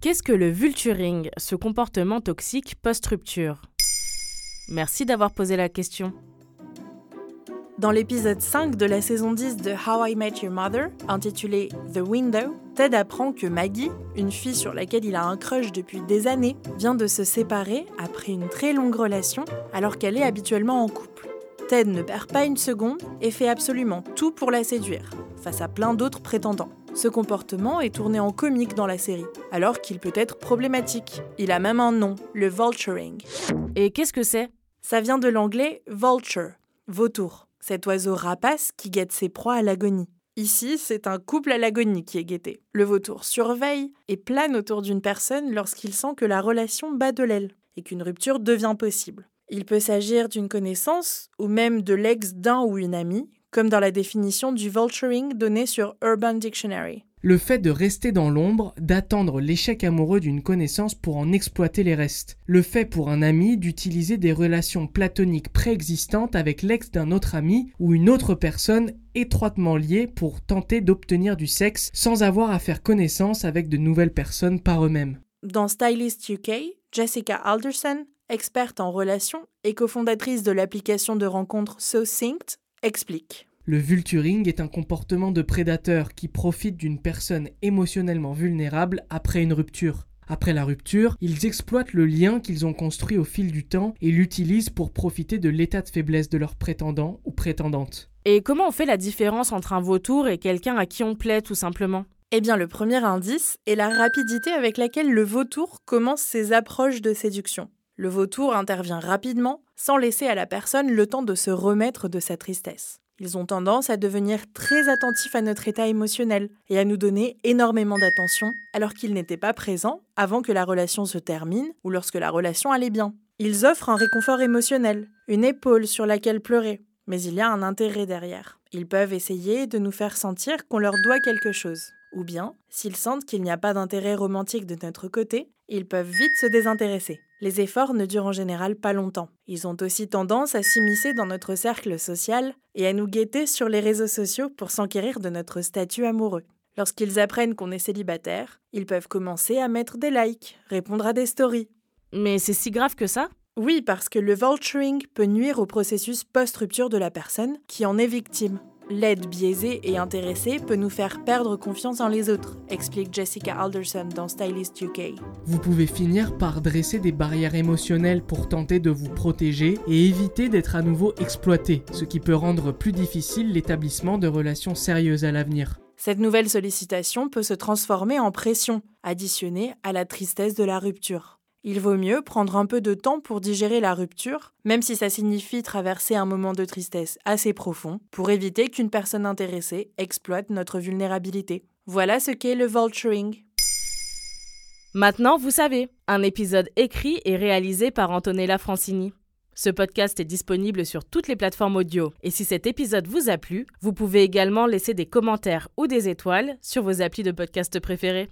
Qu'est-ce que le vulturing, ce comportement toxique post-rupture? Merci d'avoir posé la question. Dans l'épisode 5 de la saison 10 de How I Met Your Mother, intitulé The Window, Ted apprend que Maggie, une fille sur laquelle il a un crush depuis des années, vient de se séparer après une très longue relation alors qu'elle est habituellement en couple. Ted ne perd pas une seconde et fait absolument tout pour la séduire, face à plein d'autres prétendants. Ce comportement est tourné en comique dans la série, alors qu'il peut être problématique. Il a même un nom, le vulturing. Et qu'est-ce que c'est? Ça vient de l'anglais vulture, vautour, cet oiseau rapace qui guette ses proies à l'agonie. Ici, c'est un couple à l'agonie qui est guetté. Le vautour surveille et plane autour d'une personne lorsqu'il sent que la relation bat de l'aile et qu'une rupture devient possible. Il peut s'agir d'une connaissance ou même de l'ex d'un ou une amie, comme dans la définition du vulturing donnée sur Urban Dictionary. Le fait de rester dans l'ombre, d'attendre l'échec amoureux d'une connaissance pour en exploiter les restes. Le fait pour un ami d'utiliser des relations platoniques préexistantes avec l'ex d'un autre ami ou une autre personne étroitement liée pour tenter d'obtenir du sexe sans avoir à faire connaissance avec de nouvelles personnes par eux-mêmes. Dans Stylist UK, Jessica Alderson, experte en relations et cofondatrice de l'application de rencontres SoSynced, explique. Le vulturing est un comportement de prédateur qui profite d'une personne émotionnellement vulnérable après une rupture. Après la rupture, ils exploitent le lien qu'ils ont construit au fil du temps et l'utilisent pour profiter de l'état de faiblesse de leur prétendant ou prétendante. Et comment on fait la différence entre un vautour et quelqu'un à qui on plaît tout simplement? Eh bien, le premier indice est la rapidité avec laquelle le vautour commence ses approches de séduction. Le vautour intervient rapidement, sans laisser à la personne le temps de se remettre de sa tristesse. Ils ont tendance à devenir très attentifs à notre état émotionnel et à nous donner énormément d'attention alors qu'ils n'étaient pas présents avant que la relation se termine ou lorsque la relation allait bien. Ils offrent un réconfort émotionnel, une épaule sur laquelle pleurer, mais il y a un intérêt derrière. Ils peuvent essayer de nous faire sentir qu'on leur doit quelque chose. Ou bien, s'ils sentent qu'il n'y a pas d'intérêt romantique de notre côté, ils peuvent vite se désintéresser. Les efforts ne durent en général pas longtemps. Ils ont aussi tendance à s'immiscer dans notre cercle social et à nous guetter sur les réseaux sociaux pour s'enquérir de notre statut amoureux. Lorsqu'ils apprennent qu'on est célibataire, ils peuvent commencer à mettre des likes, répondre à des stories. Mais c'est si grave que ça? Oui, parce que le vulturing peut nuire au processus post-rupture de la personne qui en est victime. L'aide biaisée et intéressée peut nous faire perdre confiance en les autres, explique Jessica Alderson dans Stylist UK. Vous pouvez finir par dresser des barrières émotionnelles pour tenter de vous protéger et éviter d'être à nouveau exploité, ce qui peut rendre plus difficile l'établissement de relations sérieuses à l'avenir. Cette nouvelle sollicitation peut se transformer en pression, additionnée à la tristesse de la rupture. Il vaut mieux prendre un peu de temps pour digérer la rupture, même si ça signifie traverser un moment de tristesse assez profond, pour éviter qu'une personne intéressée exploite notre vulnérabilité. Voilà ce qu'est le vulturing. Maintenant, vous savez, un épisode écrit et réalisé par Antonella Francini. Ce podcast est disponible sur toutes les plateformes audio. Et si cet épisode vous a plu, vous pouvez également laisser des commentaires ou des étoiles sur vos applis de podcast préférés.